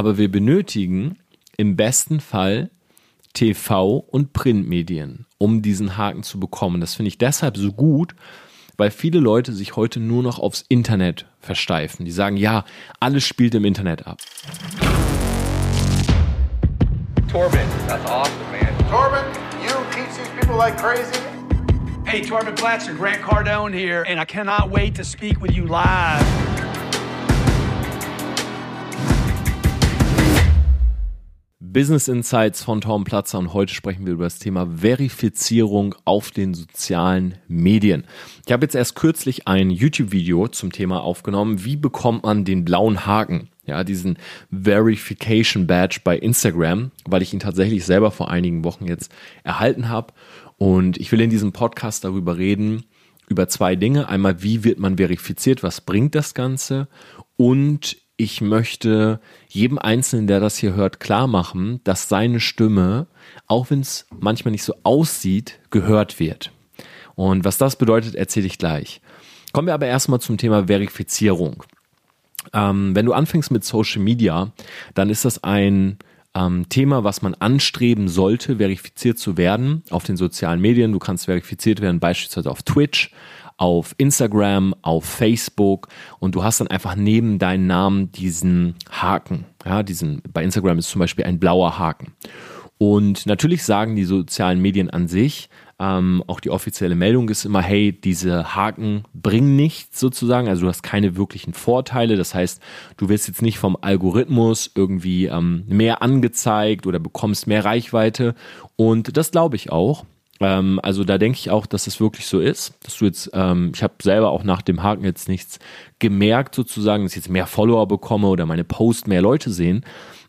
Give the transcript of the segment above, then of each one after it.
aber wir benötigen im besten Fall TV und Printmedien, um diesen Haken zu bekommen. Das finde ich deshalb so gut, weil viele Leute sich heute nur noch aufs Internet versteifen. Die sagen, ja, alles spielt im Internet ab. Torben, that's awesome, man. Torben, you teach these people like crazy. Hey, Torben Platzer, Grant Cardone here, and I cannot wait to speak with you live. Business Insights von Tom Platzer und heute sprechen wir über das Thema Verifizierung auf den sozialen Medien. Ich habe jetzt erst kürzlich ein YouTube-Video zum Thema aufgenommen, wie bekommt man den blauen Haken, ja, diesen Verification Badge bei Instagram, weil ich ihn tatsächlich selber vor einigen Wochen jetzt erhalten habe und ich will in diesem Podcast darüber reden, über zwei Dinge. Einmal, wie wird man verifiziert, was bringt das Ganze? Und ich möchte jedem Einzelnen, der das hier hört, klar machen, dass seine Stimme, auch wenn es manchmal nicht so aussieht, gehört wird. Und was das bedeutet, erzähle ich gleich. Kommen wir aber erstmal zum Thema Verifizierung. Ähm, wenn du anfängst mit Social Media, dann ist das ein ähm, Thema, was man anstreben sollte, verifiziert zu werden auf den sozialen Medien. Du kannst verifiziert werden beispielsweise auf Twitch, auf Instagram, auf Facebook und du hast dann einfach neben deinen Namen diesen Haken. Ja, diesen, bei Instagram ist zum Beispiel ein blauer Haken. Und natürlich sagen die sozialen Medien an sich, ähm, auch die offizielle Meldung ist immer, hey, diese Haken bringen nichts sozusagen, also du hast keine wirklichen Vorteile. Das heißt, du wirst jetzt nicht vom Algorithmus irgendwie ähm, mehr angezeigt oder bekommst mehr Reichweite. Und das glaube ich auch. Ähm, also da denke ich auch, dass es wirklich so ist, dass du jetzt, ähm, ich habe selber auch nach dem Haken jetzt nichts gemerkt sozusagen, dass ich jetzt mehr Follower bekomme oder meine Posts mehr Leute sehen.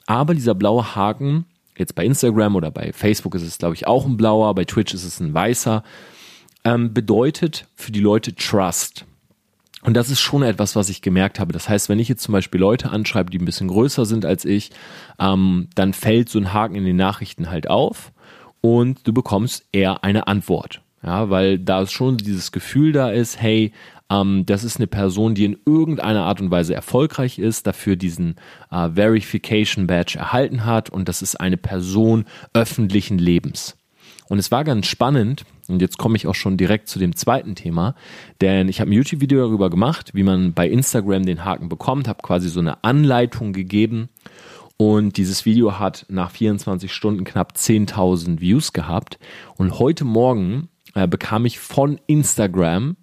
Aber dieser blaue Haken, jetzt bei Instagram oder bei Facebook ist es, glaube ich, auch ein blauer, bei Twitch ist es ein weißer, ähm, bedeutet für die Leute Trust. Und das ist schon etwas, was ich gemerkt habe. Das heißt, wenn ich jetzt zum Beispiel Leute anschreibe, die ein bisschen größer sind als ich, ähm, dann fällt so ein Haken in den Nachrichten halt auf und du bekommst eher eine Antwort. Ja, weil da schon dieses Gefühl da ist, hey, ähm, das ist eine Person, die in irgendeiner Art und Weise erfolgreich ist, dafür diesen äh, Verification Badge erhalten hat und das ist eine Person öffentlichen Lebens. Und es war ganz spannend, und jetzt komme ich auch schon direkt zu dem zweiten Thema, denn ich habe ein YouTube-Video darüber gemacht, wie man bei Instagram den Haken bekommt, habe quasi so eine Anleitung gegeben und dieses Video hat nach 24 Stunden knapp 10.000 Views gehabt. Und heute Morgen äh, bekam ich von Instagram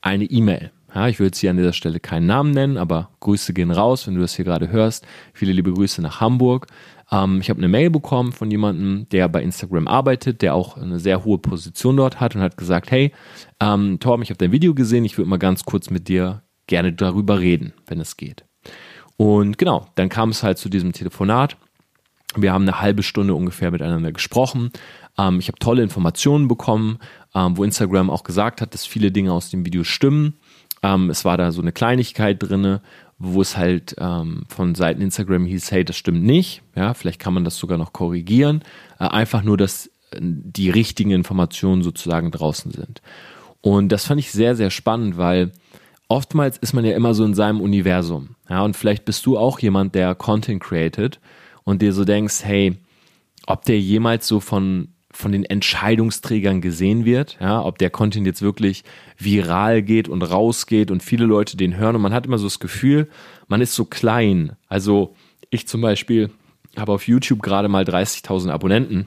eine E-Mail. Ja, ich will jetzt hier an dieser Stelle keinen Namen nennen, aber Grüße gehen raus, wenn du das hier gerade hörst. Viele liebe Grüße nach Hamburg. Ähm, ich habe eine Mail bekommen von jemandem, der bei Instagram arbeitet, der auch eine sehr hohe Position dort hat und hat gesagt, hey, ähm, Torben, ich habe dein Video gesehen, ich würde mal ganz kurz mit dir gerne darüber reden, wenn es geht. Und genau, dann kam es halt zu diesem Telefonat. Wir haben eine halbe Stunde ungefähr miteinander gesprochen. Ähm, ich habe tolle Informationen bekommen, ähm, wo Instagram auch gesagt hat, dass viele Dinge aus dem Video stimmen. Ähm, es war da so eine Kleinigkeit drinne, wo es halt ähm, von Seiten Instagram hieß, hey, das stimmt nicht. Ja, vielleicht kann man das sogar noch korrigieren. Äh, einfach nur, dass äh, die richtigen Informationen sozusagen draußen sind. Und das fand ich sehr, sehr spannend, weil oftmals ist man ja immer so in seinem Universum. Ja, und vielleicht bist du auch jemand, der Content created und dir so denkst, hey, ob der jemals so von, von den Entscheidungsträgern gesehen wird, ja, ob der Content jetzt wirklich viral geht und rausgeht und viele Leute den hören und man hat immer so das Gefühl, man ist so klein. Also ich zum Beispiel habe auf YouTube gerade mal 30.000 Abonnenten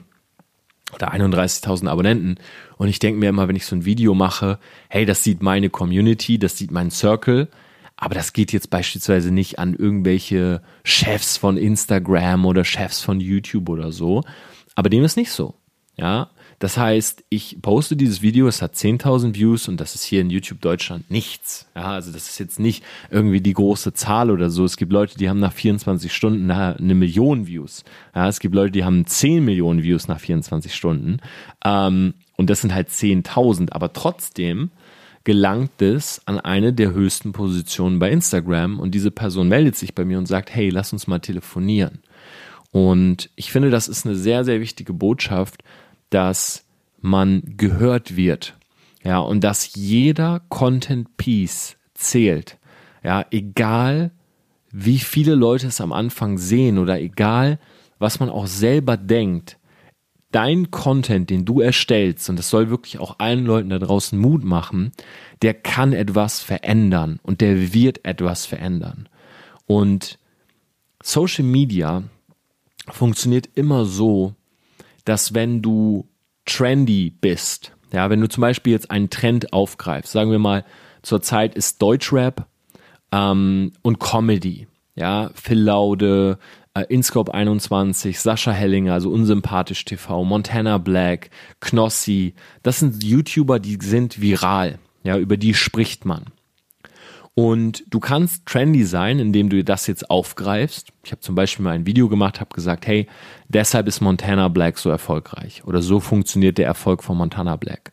oder 31.000 Abonnenten. Und ich denke mir immer, wenn ich so ein Video mache, hey, das sieht meine Community, das sieht mein Circle. Aber das geht jetzt beispielsweise nicht an irgendwelche Chefs von Instagram oder Chefs von YouTube oder so. Aber dem ist nicht so. Ja, das heißt, ich poste dieses Video, es hat 10.000 Views und das ist hier in YouTube Deutschland nichts. Ja, also das ist jetzt nicht irgendwie die große Zahl oder so. Es gibt Leute, die haben nach 24 Stunden eine Million Views. Ja, es gibt Leute, die haben 10 Millionen Views nach 24 Stunden. Ähm, und das sind halt 10.000. Aber trotzdem gelangt es an eine der höchsten Positionen bei Instagram und diese Person meldet sich bei mir und sagt, hey, lass uns mal telefonieren. Und ich finde, das ist eine sehr, sehr wichtige Botschaft, dass man gehört wird. Ja, und dass jeder Content Piece zählt. Ja, egal wie viele Leute es am Anfang sehen oder egal, was man auch selber denkt, dein Content, den du erstellst, und das soll wirklich auch allen Leuten da draußen Mut machen, der kann etwas verändern und der wird etwas verändern. Und Social Media funktioniert immer so, dass wenn du trendy bist, ja, wenn du zum Beispiel jetzt einen Trend aufgreifst, sagen wir mal, zurzeit ist Deutschrap ähm, und Comedy, ja, Phil Laude, äh, Inscope 21, Sascha Hellinger, also Unsympathisch TV, Montana Black, Knossi, das sind YouTuber, die sind viral, ja, über die spricht man. Und du kannst trendy sein, indem du das jetzt aufgreifst. Ich habe zum Beispiel mal ein Video gemacht, habe gesagt, hey, deshalb ist Montana Black so erfolgreich oder so funktioniert der Erfolg von Montana Black.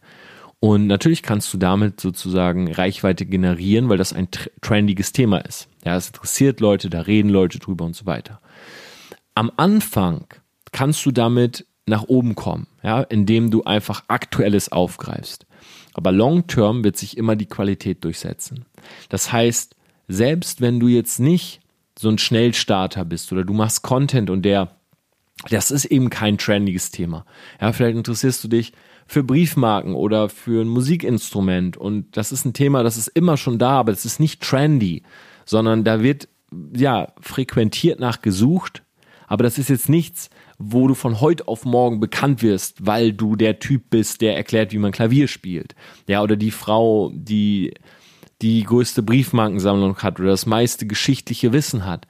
Und natürlich kannst du damit sozusagen Reichweite generieren, weil das ein trendiges Thema ist. Ja, es interessiert Leute, da reden Leute drüber und so weiter. Am Anfang kannst du damit nach oben kommen, ja, indem du einfach Aktuelles aufgreifst. Aber long term wird sich immer die Qualität durchsetzen. Das heißt, selbst wenn du jetzt nicht so ein Schnellstarter bist oder du machst Content und der, das ist eben kein trendiges Thema. Ja, vielleicht interessierst du dich für Briefmarken oder für ein Musikinstrument und das ist ein Thema, das ist immer schon da, aber es ist nicht trendy, sondern da wird ja frequentiert nach gesucht, aber das ist jetzt nichts, wo du von heute auf morgen bekannt wirst, weil du der Typ bist, der erklärt, wie man Klavier spielt. Ja, oder die Frau, die die größte Briefmarkensammlung hat oder das meiste geschichtliche Wissen hat.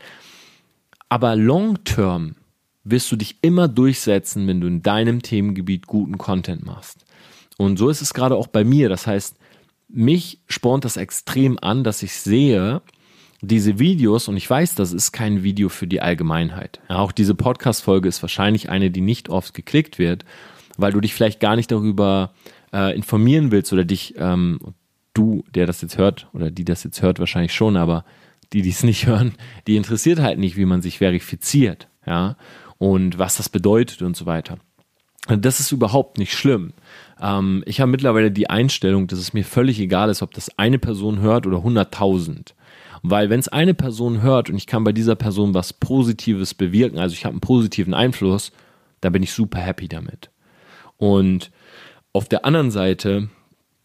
Aber long term wirst du dich immer durchsetzen, wenn du in deinem Themengebiet guten Content machst. Und so ist es gerade auch bei mir. Das heißt, mich spornt das extrem an, dass ich sehe, diese Videos, und ich weiß, das ist kein Video für die Allgemeinheit. Ja, auch diese Podcast-Folge ist wahrscheinlich eine, die nicht oft geklickt wird, weil du dich vielleicht gar nicht darüber äh, informieren willst oder dich, ähm, du, der das jetzt hört, oder die das jetzt hört, wahrscheinlich schon, aber die, die es nicht hören, die interessiert halt nicht, wie man sich verifiziert, ja, und was das bedeutet und so weiter. Das ist überhaupt nicht schlimm. Ähm, ich habe mittlerweile die Einstellung, dass es mir völlig egal ist, ob das eine Person hört oder 100.000. Weil wenn es eine Person hört und ich kann bei dieser Person was Positives bewirken, also ich habe einen positiven Einfluss, dann bin ich super happy damit. Und auf der anderen Seite,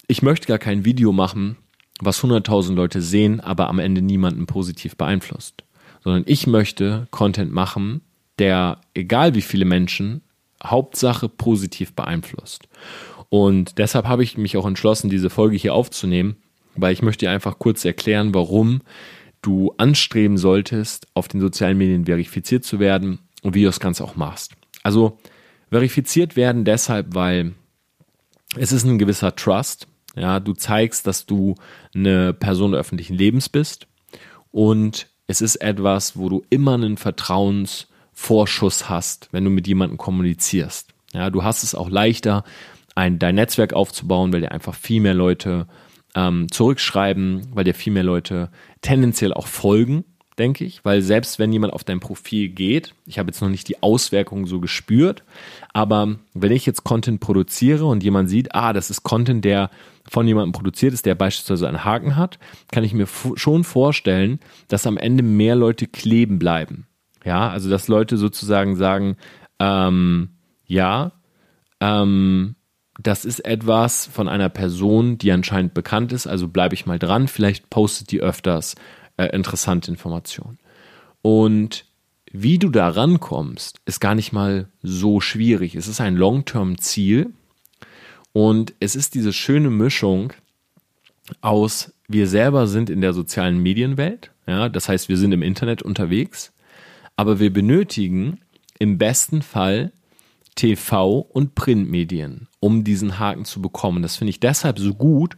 ich möchte gar kein Video machen, was 100.000 Leute sehen, aber am Ende niemanden positiv beeinflusst. Sondern ich möchte Content machen, der, egal wie viele Menschen, Hauptsache positiv beeinflusst. Und deshalb habe ich mich auch entschlossen, diese Folge hier aufzunehmen, weil ich möchte dir einfach kurz erklären, warum du anstreben solltest, auf den sozialen Medien verifiziert zu werden und wie du das Ganze auch machst. Also verifiziert werden deshalb, weil es ist ein gewisser Trust. Ja, du zeigst, dass du eine Person öffentlichen Lebens bist und es ist etwas, wo du immer einen Vertrauensvorschuss hast, wenn du mit jemandem kommunizierst. Ja, du hast es auch leichter, ein, dein Netzwerk aufzubauen, weil dir einfach viel mehr Leute ähm, zurückschreiben, weil dir viel mehr Leute tendenziell auch folgen, denke ich, weil selbst wenn jemand auf dein Profil geht, ich habe jetzt noch nicht die Auswirkungen so gespürt, aber wenn ich jetzt Content produziere und jemand sieht, ah, das ist Content, der von jemandem produziert ist, der beispielsweise einen Haken hat, kann ich mir schon vorstellen, dass am Ende mehr Leute kleben bleiben. Ja, also dass Leute sozusagen sagen, ähm, ja, ähm, das ist etwas von einer Person, die anscheinend bekannt ist, also bleibe ich mal dran, vielleicht postet die öfters äh, interessante Informationen. Und wie du da rankommst, ist gar nicht mal so schwierig. Es ist ein Long-Term-Ziel und es ist diese schöne Mischung aus, wir selber sind in der sozialen Medienwelt, ja, das heißt, wir sind im Internet unterwegs, aber wir benötigen im besten Fall TV und Printmedien, um diesen Haken zu bekommen. Das finde ich deshalb so gut,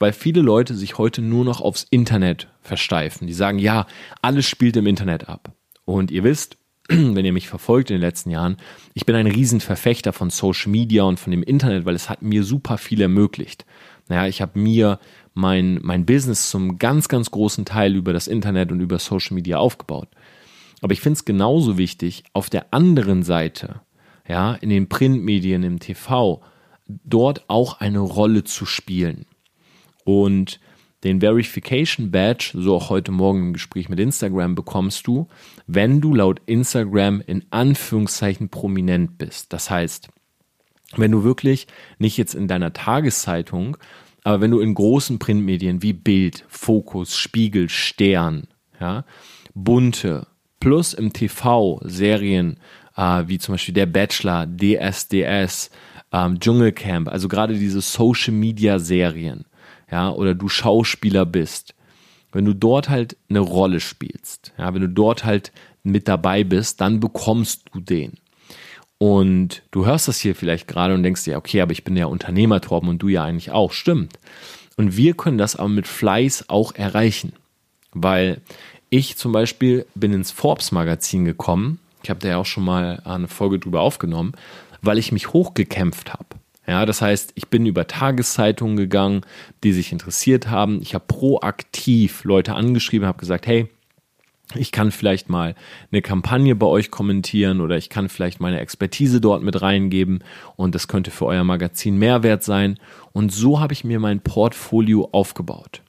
weil viele Leute sich heute nur noch aufs Internet versteifen. Die sagen, ja, alles spielt im Internet ab. Und ihr wisst, wenn ihr mich verfolgt in den letzten Jahren, ich bin ein Riesenverfechter von Social Media und von dem Internet, weil es hat mir super viel ermöglicht. Naja, ich habe mir mein, mein Business zum ganz, ganz großen Teil über das Internet und über Social Media aufgebaut. Aber ich finde es genauso wichtig, auf der anderen Seite ja, in den Printmedien, im TV, dort auch eine Rolle zu spielen. Und Den Verification Badge, so auch heute Morgen im Gespräch mit Instagram, bekommst du, wenn du laut Instagram in Anführungszeichen prominent bist. Das heißt, wenn du wirklich nicht jetzt in deiner Tageszeitung, aber wenn du in großen Printmedien wie Bild, Fokus, Spiegel, Stern, ja, bunte, plus im TV Serien äh, wie zum Beispiel Der Bachelor, DSDS, ähm, Dschungelcamp, also gerade diese Social Media Serien, ja, oder du Schauspieler bist, wenn du dort halt eine Rolle spielst, ja, wenn du dort halt mit dabei bist, dann bekommst du den. Und du hörst das hier vielleicht gerade und denkst dir, okay, aber ich bin ja Unternehmer, Torben, und du ja eigentlich auch. Stimmt. Und wir können das aber mit Fleiß auch erreichen. Weil ich zum Beispiel bin ins Forbes-Magazin gekommen. Ich habe da ja auch schon mal eine Folge drüber aufgenommen, weil ich mich hochgekämpft habe. Ja, das heißt, ich bin über Tageszeitungen gegangen, die sich interessiert haben. Ich habe proaktiv Leute angeschrieben, habe gesagt, hey, ich kann vielleicht mal eine Kampagne bei euch kommentieren oder ich kann vielleicht meine Expertise dort mit reingeben und das könnte für euer Magazin Mehrwert sein. Und so habe ich mir mein Portfolio aufgebaut.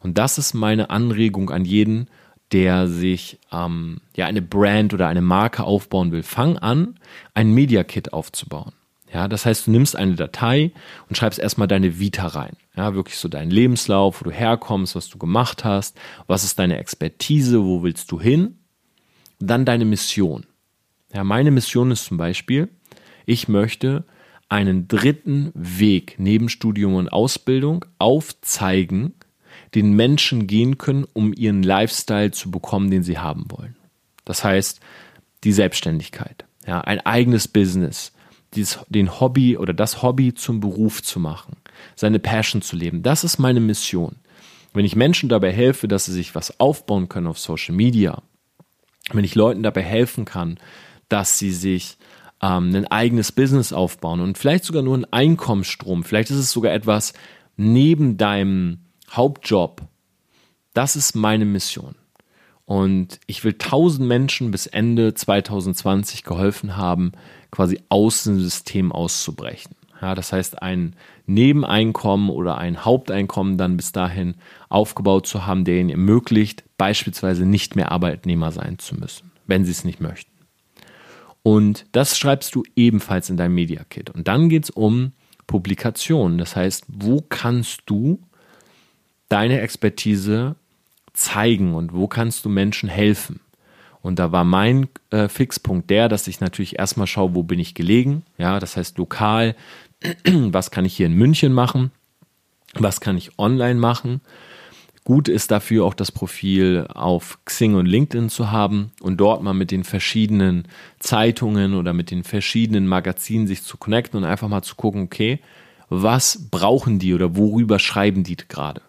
Und das ist meine Anregung an jeden, der sich ähm, ja eine Brand oder eine Marke aufbauen will. Fang an, ein Media Kit aufzubauen. Ja, das heißt, du nimmst eine Datei und schreibst erstmal deine Vita rein. Ja, wirklich so deinen Lebenslauf, wo du herkommst, was du gemacht hast, was ist deine Expertise, wo willst du hin? Dann deine Mission. Ja, meine Mission ist zum Beispiel, ich möchte einen dritten Weg neben Studium und Ausbildung aufzeigen, den Menschen gehen können, um ihren Lifestyle zu bekommen, den sie haben wollen. Das heißt, die Selbstständigkeit, ja, ein eigenes Business, dieses, den Hobby oder das Hobby zum Beruf zu machen, seine Passion zu leben. Das ist meine Mission. Wenn ich Menschen dabei helfe, dass sie sich was aufbauen können auf Social Media, wenn ich Leuten dabei helfen kann, dass sie sich ähm, ein eigenes Business aufbauen und vielleicht sogar nur einen Einkommensstrom, vielleicht ist es sogar etwas neben deinem Hauptjob, das ist meine Mission. Und ich will tausend Menschen bis Ende 2020 geholfen haben, quasi aus dem System auszubrechen. Ja, das heißt, ein Nebeneinkommen oder ein Haupteinkommen dann bis dahin aufgebaut zu haben, der ihnen ermöglicht, beispielsweise nicht mehr Arbeitnehmer sein zu müssen, wenn sie es nicht möchten. Und das schreibst du ebenfalls in deinem Media Kit. Und dann geht es um Publikation. Das heißt, wo kannst du deine Expertise zeigen und wo kannst du Menschen helfen? Und da war mein äh, Fixpunkt der, dass ich natürlich erstmal schaue, wo bin ich gelegen. Ja, das heißt lokal, was kann ich hier in München machen? Was kann ich online machen? Gut ist dafür auch das Profil auf Xing und LinkedIn zu haben und dort mal mit den verschiedenen Zeitungen oder mit den verschiedenen Magazinen sich zu connecten und einfach mal zu gucken, okay, was brauchen die oder worüber schreiben die gerade?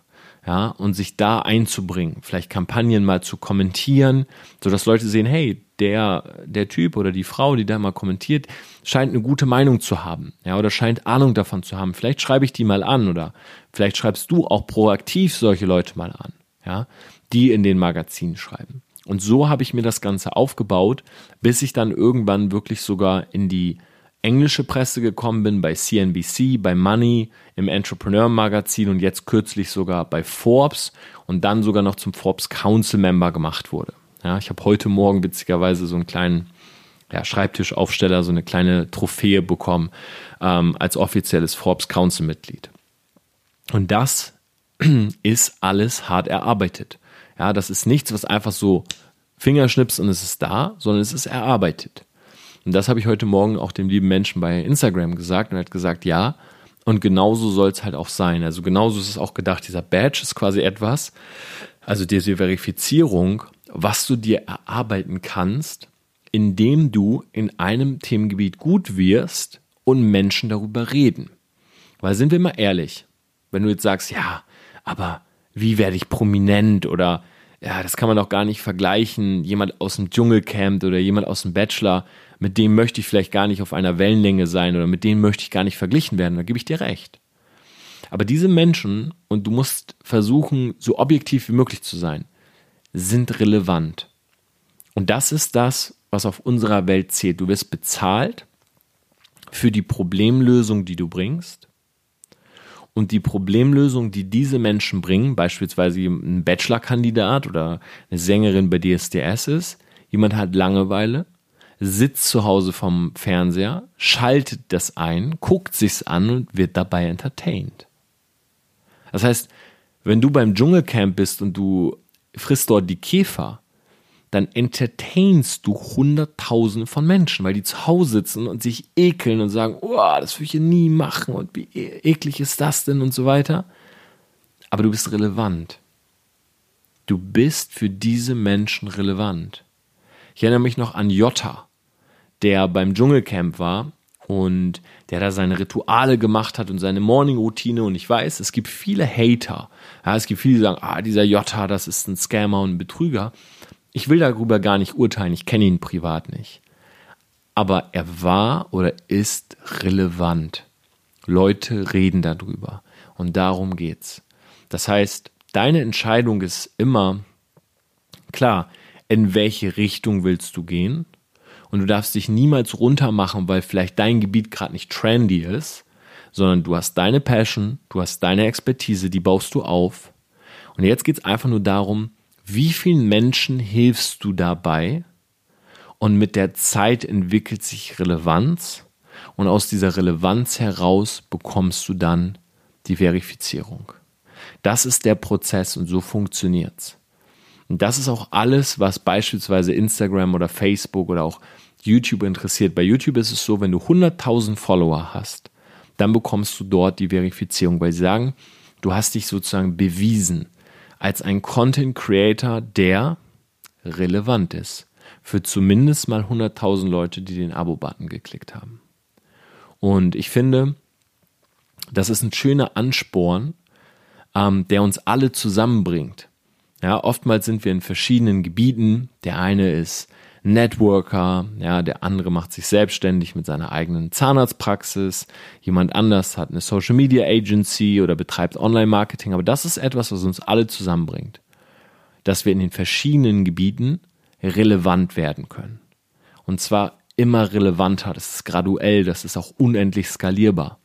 Ja, und sich da einzubringen, vielleicht Kampagnen mal zu kommentieren, sodass Leute sehen, hey, der, der Typ oder die Frau, die da mal kommentiert, scheint eine gute Meinung zu haben, ja, oder scheint Ahnung davon zu haben. Vielleicht schreibe ich die mal an oder vielleicht schreibst du auch proaktiv solche Leute mal an, ja, die in den Magazinen schreiben. Und so habe ich mir das Ganze aufgebaut, bis ich dann irgendwann wirklich sogar in die englische Presse gekommen bin, bei CNBC, bei Money, im Entrepreneur Magazin und jetzt kürzlich sogar bei Forbes und dann sogar noch zum Forbes Council Member gemacht wurde. Ja, ich habe heute Morgen witzigerweise so einen kleinen ja, Schreibtischaufsteller, so eine kleine Trophäe bekommen ähm, als offizielles Forbes Council Mitglied. Und das ist alles hart erarbeitet. Ja, das ist nichts, was einfach so Fingerschnips und es ist da, sondern es ist erarbeitet. Und das habe ich heute Morgen auch dem lieben Menschen bei Instagram gesagt und er hat gesagt, ja, und genauso soll es halt auch sein. Also genauso ist es auch gedacht. Dieser Badge ist quasi etwas, also diese Verifizierung, was du dir erarbeiten kannst, indem du in einem Themengebiet gut wirst und Menschen darüber reden. Weil sind wir mal ehrlich, wenn du jetzt sagst, ja, aber wie werde ich prominent oder ja, das kann man doch gar nicht vergleichen, jemand aus dem Dschungelcamp oder jemand aus dem Bachelor, mit dem möchte ich vielleicht gar nicht auf einer Wellenlänge sein oder mit dem möchte ich gar nicht verglichen werden, da gebe ich dir recht. Aber diese Menschen, und du musst versuchen, so objektiv wie möglich zu sein, sind relevant. Und das ist das, was auf unserer Welt zählt. Du wirst bezahlt für die Problemlösung, die du bringst. Und die Problemlösung, die diese Menschen bringen, beispielsweise ein Bachelorkandidat oder eine Sängerin bei DSDS ist, jemand hat Langeweile, sitzt zu Hause vom Fernseher, schaltet das ein, guckt sich's an und wird dabei entertained. Das heißt, wenn du beim Dschungelcamp bist und du frisst dort die Käfer, dann entertainst du Hunderttausende von Menschen, weil die zu Hause sitzen und sich ekeln und sagen, oh, das will ich nie machen und wie e-, eklig ist das denn und so weiter. Aber du bist relevant. Du bist für diese Menschen relevant. Ich erinnere mich noch an Jota, der beim Dschungelcamp war und der da seine Rituale gemacht hat und seine Morning-Routine. Und ich weiß, es gibt viele Hater. Ja, es gibt viele, die sagen, ah, dieser Jota, das ist ein Scammer und ein Betrüger. Ich will darüber gar nicht urteilen, ich kenne ihn privat nicht. Aber er war oder ist relevant. Leute reden darüber. Und darum geht's. Das heißt, deine Entscheidung ist immer klar, in welche Richtung willst du gehen? Und du darfst dich niemals runtermachen, weil vielleicht dein Gebiet gerade nicht trendy ist, sondern du hast deine Passion, du hast deine Expertise, die baust du auf. Und jetzt geht es einfach nur darum, wie vielen Menschen hilfst du dabei? Und mit der Zeit entwickelt sich Relevanz und aus dieser Relevanz heraus bekommst du dann die Verifizierung. Das ist der Prozess und so funktioniert's. Und das ist auch alles, was beispielsweise Instagram oder Facebook oder auch YouTube interessiert. Bei YouTube ist es so, wenn du 100.000 Follower hast, dann bekommst du dort die Verifizierung, weil sie sagen, du hast dich sozusagen bewiesen als ein Content Creator, der relevant ist. Für zumindest mal 100.000 Leute, die den Abo-Button geklickt haben. Und ich finde, das ist ein schöner Ansporn, ähm, der uns alle zusammenbringt. Ja, oftmals sind wir in verschiedenen Gebieten. Der eine ist Networker, ja, der andere macht sich selbstständig mit seiner eigenen Zahnarztpraxis, jemand anders hat eine Social Media Agency oder betreibt Online Marketing, aber das ist etwas, was uns alle zusammenbringt, dass wir in den verschiedenen Gebieten relevant werden können. Und zwar immer relevanter, das ist graduell, das ist auch unendlich skalierbar.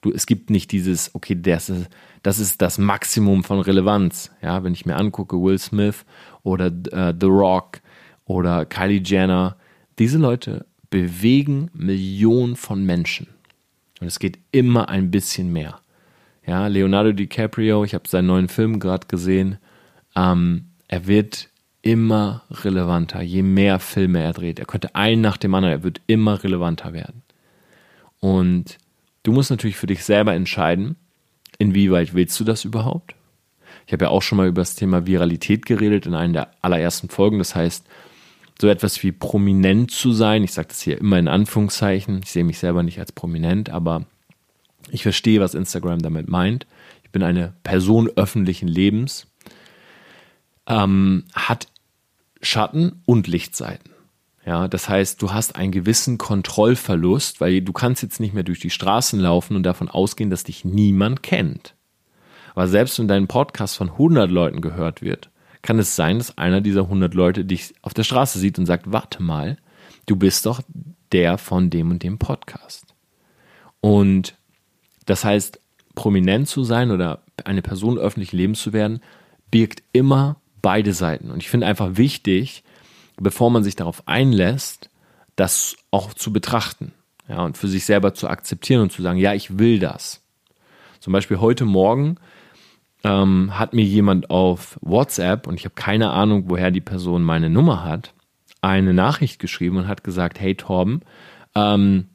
Du, es gibt nicht dieses, okay, das ist, das ist das Maximum von Relevanz. Ja, wenn ich mir angucke, Will Smith oder äh, The Rock, oder Kylie Jenner. Diese Leute bewegen Millionen von Menschen. Und es geht immer ein bisschen mehr. Ja, Leonardo DiCaprio, ich habe seinen neuen Film gerade gesehen. Ähm, er wird immer relevanter, je mehr Filme er dreht. Er könnte einen nach dem anderen, er wird immer relevanter werden. Und du musst natürlich für dich selber entscheiden, inwieweit willst du das überhaupt? Ich habe ja auch schon mal über das Thema Viralität geredet in einer der allerersten Folgen. Das heißt, so etwas wie prominent zu sein. Ich sage das hier immer in Anführungszeichen. Ich sehe mich selber nicht als prominent, aber ich verstehe, was Instagram damit meint. Ich bin eine Person öffentlichen Lebens. Ähm, hat Schatten und Lichtseiten. Ja, das heißt, du hast einen gewissen Kontrollverlust, weil du kannst jetzt nicht mehr durch die Straßen laufen und davon ausgehen, dass dich niemand kennt. Aber selbst wenn dein Podcast von 100 Leuten gehört wird, kann es sein, dass einer dieser 100 Leute dich auf der Straße sieht und sagt, warte mal, du bist doch der von dem und dem Podcast. Und das heißt, prominent zu sein oder eine Person öffentlichen Lebens zu werden, birgt immer beide Seiten. Und ich finde einfach wichtig, bevor man sich darauf einlässt, das auch zu betrachten. Ja, und für sich selber zu akzeptieren und zu sagen, ja, ich will das. Zum Beispiel heute Morgen ähm, hat mir jemand auf WhatsApp, und ich habe keine Ahnung, woher die Person meine Nummer hat, eine Nachricht geschrieben und hat gesagt, hey Torben, ähm,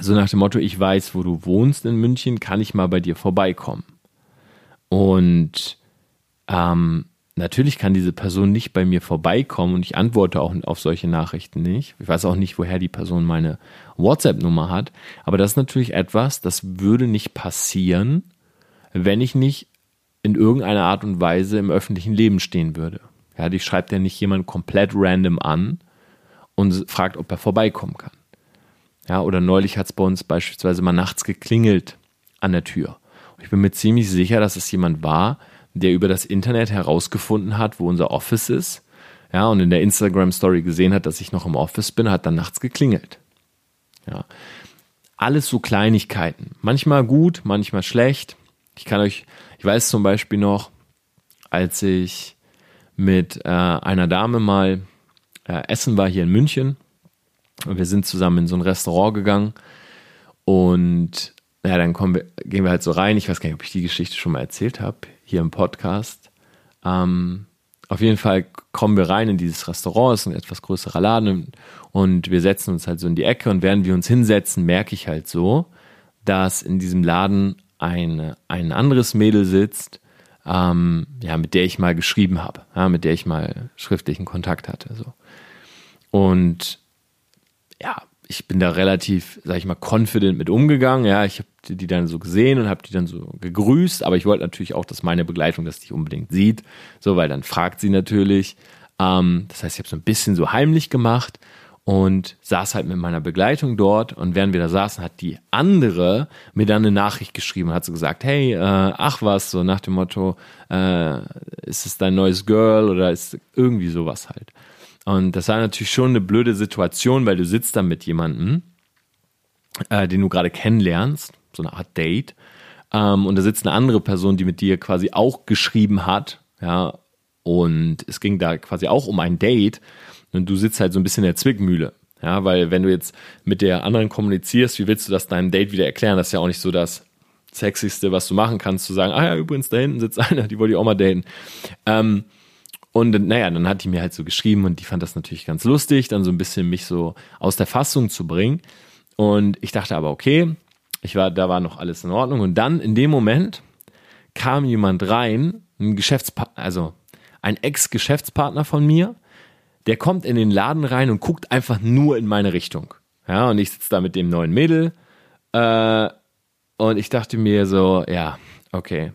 so nach dem Motto, ich weiß, wo du wohnst in München, kann ich mal bei dir vorbeikommen? Und ähm, natürlich kann diese Person nicht bei mir vorbeikommen und ich antworte auch auf solche Nachrichten nicht. Ich weiß auch nicht, woher die Person meine WhatsApp-Nummer hat, aber das ist natürlich etwas, das würde nicht passieren, wenn ich nicht in irgendeiner Art und Weise im öffentlichen Leben stehen würde. Ja, dich schreibt ja nicht jemand komplett random an und fragt, ob er vorbeikommen kann. Ja, oder neulich hat es bei uns beispielsweise mal nachts geklingelt an der Tür. Und ich bin mir ziemlich sicher, dass es jemand war, der über das Internet herausgefunden hat, wo unser Office ist. Ja, und in der Instagram-Story gesehen hat, dass ich noch im Office bin, hat dann nachts geklingelt. Ja. Alles so Kleinigkeiten. Manchmal gut, manchmal schlecht. Ich kann euch, ich weiß zum Beispiel noch, als ich mit äh, einer Dame mal äh, essen war hier in München. Und wir sind zusammen in so ein Restaurant gegangen. Und ja, dann wir, gehen wir halt so rein. Ich weiß gar nicht, ob ich die Geschichte schon mal erzählt habe, hier im Podcast. Ähm, auf jeden Fall kommen wir rein in dieses Restaurant, es ist ein etwas größerer Laden. Und wir setzen uns halt so in die Ecke. Und während wir uns hinsetzen, merke ich halt so, dass in diesem Laden eine, ein anderes Mädel sitzt, ähm, ja, mit der ich mal geschrieben habe, ja, mit der ich mal schriftlichen Kontakt hatte. So. Und ja, ich bin da relativ, sag ich mal, confident mit umgegangen. Ja, ich habe die dann so gesehen und habe die dann so gegrüßt, aber ich wollte natürlich auch, dass meine Begleitung das nicht unbedingt sieht, so, weil dann fragt sie natürlich. Ähm, das heißt, ich habe so ein bisschen so heimlich gemacht und saß halt mit meiner Begleitung dort und während wir da saßen, hat die andere mir dann eine Nachricht geschrieben hat so gesagt, hey, äh, ach was, so nach dem Motto, äh, ist es dein neues Girl oder ist irgendwie sowas halt. Und das war natürlich schon eine blöde Situation, weil du sitzt da mit jemandem, äh, den du gerade kennenlernst, so eine Art Date, ähm, und da sitzt eine andere Person, die mit dir quasi auch geschrieben hat, ja, und es ging da quasi auch um ein Date und du sitzt halt so ein bisschen in der Zwickmühle. Ja, weil wenn du jetzt mit der anderen kommunizierst, wie willst du das deinem Date wieder erklären? Das ist ja auch nicht so das Sexigste, was du machen kannst, zu sagen, ah ja, übrigens, da hinten sitzt einer, die wollte ich auch mal daten. Ähm, und naja, dann hat die mir halt so geschrieben und die fand das natürlich ganz lustig, dann so ein bisschen mich so aus der Fassung zu bringen. Und ich dachte aber, okay, ich war, da war noch alles in Ordnung. Und dann in dem Moment kam jemand rein, ein Geschäftspartner, also ein Ex-Geschäftspartner von mir, der kommt in den Laden rein und guckt einfach nur in meine Richtung. Ja, und ich sitze da mit dem neuen Mädel. Äh, und ich dachte mir so, ja, okay.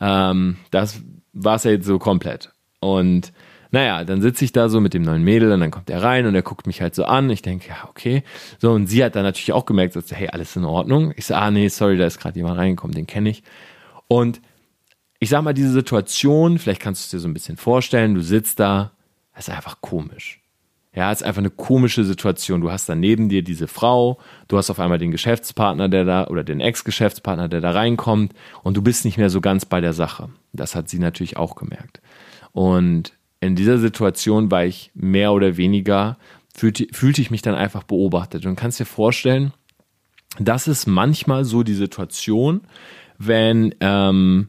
Ähm, das war es ja jetzt so komplett. Und naja, dann sitze ich da so mit dem neuen Mädel und dann kommt er rein und er guckt mich halt so an. Ich denke, ja, okay. So, und sie hat dann natürlich auch gemerkt, so, hey, alles in Ordnung. Ich sage, ah, nee, sorry, da ist gerade jemand reingekommen, den kenne ich. Und ich sag mal, diese Situation, vielleicht kannst du es dir so ein bisschen vorstellen, du sitzt da, das ist einfach komisch. Ja, ist einfach eine komische Situation. Du hast da neben dir diese Frau, du hast auf einmal den Geschäftspartner, der da, oder den Ex-Geschäftspartner, der da reinkommt, und du bist nicht mehr so ganz bei der Sache. Das hat sie natürlich auch gemerkt. Und in dieser Situation war ich mehr oder weniger, fühlte, fühlte ich mich dann einfach beobachtet. Und kannst dir vorstellen, das ist manchmal so die Situation, wenn ähm,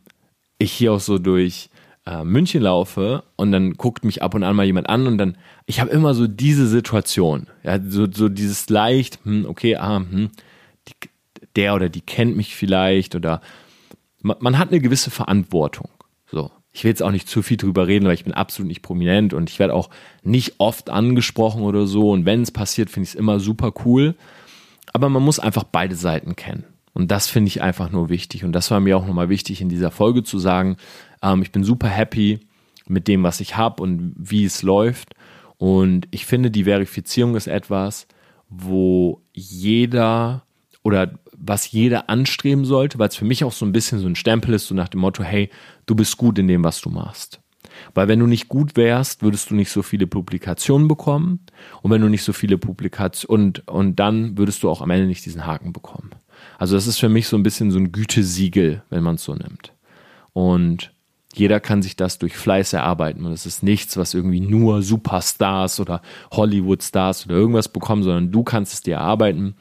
ich hier auch so durch äh, München laufe und dann guckt mich ab und an mal jemand an und dann, ich habe immer so diese Situation, ja, so, so dieses leicht, hm, okay, ah, hm, die, der oder die kennt mich vielleicht oder man, man hat eine gewisse Verantwortung. So. Ich will jetzt auch nicht zu viel drüber reden, weil ich bin absolut nicht prominent und ich werde auch nicht oft angesprochen oder so. Und wenn es passiert, finde ich es immer super cool. Aber man muss einfach beide Seiten kennen. Und das finde ich einfach nur wichtig. Und das war mir auch nochmal wichtig in dieser Folge zu sagen. Ähm, ich bin super happy mit dem, was ich habe und wie es läuft. Und ich finde, die Verifizierung ist etwas, wo jeder oder was jeder anstreben sollte, weil es für mich auch so ein bisschen so ein Stempel ist, so nach dem Motto, hey, du bist gut in dem, was du machst. Weil wenn du nicht gut wärst, würdest du nicht so viele Publikationen bekommen. Und wenn du nicht so viele Publikationen und, und dann würdest du auch am Ende nicht diesen Haken bekommen. Also das ist für mich so ein bisschen so ein Gütesiegel, wenn man es so nimmt. Und jeder kann sich das durch Fleiß erarbeiten. Und es ist nichts, was irgendwie nur Superstars oder Hollywood-Stars oder irgendwas bekommen, sondern du kannst es dir erarbeiten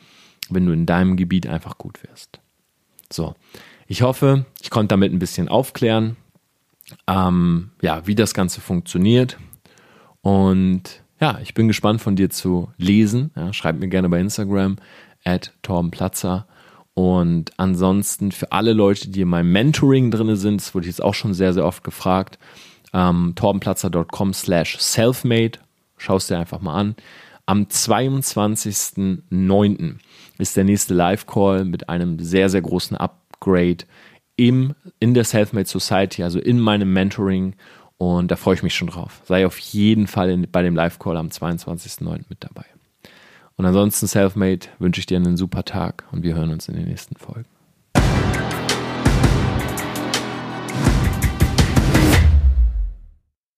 wenn du in deinem Gebiet einfach gut wirst. So, ich hoffe, ich konnte damit ein bisschen aufklären, ähm, ja, wie das Ganze funktioniert. Und ja, ich bin gespannt von dir zu lesen. Ja, schreib mir gerne bei Instagram at torbenplatzer. Und ansonsten für alle Leute, die in meinem Mentoring drin sind, das wurde jetzt auch schon sehr, sehr oft gefragt, ähm, torbenplatzer.com slash selfmade. Schau es dir einfach mal an. Am 22.09. ist der nächste Live-Call mit einem sehr, sehr großen Upgrade im, in der Selfmade Society, also in meinem Mentoring. Und da freue ich mich schon drauf. Sei auf jeden Fall in, bei dem Live-Call am 22.09. mit dabei. Und ansonsten, Selfmade, wünsche ich dir einen super Tag und wir hören uns in den nächsten Folgen.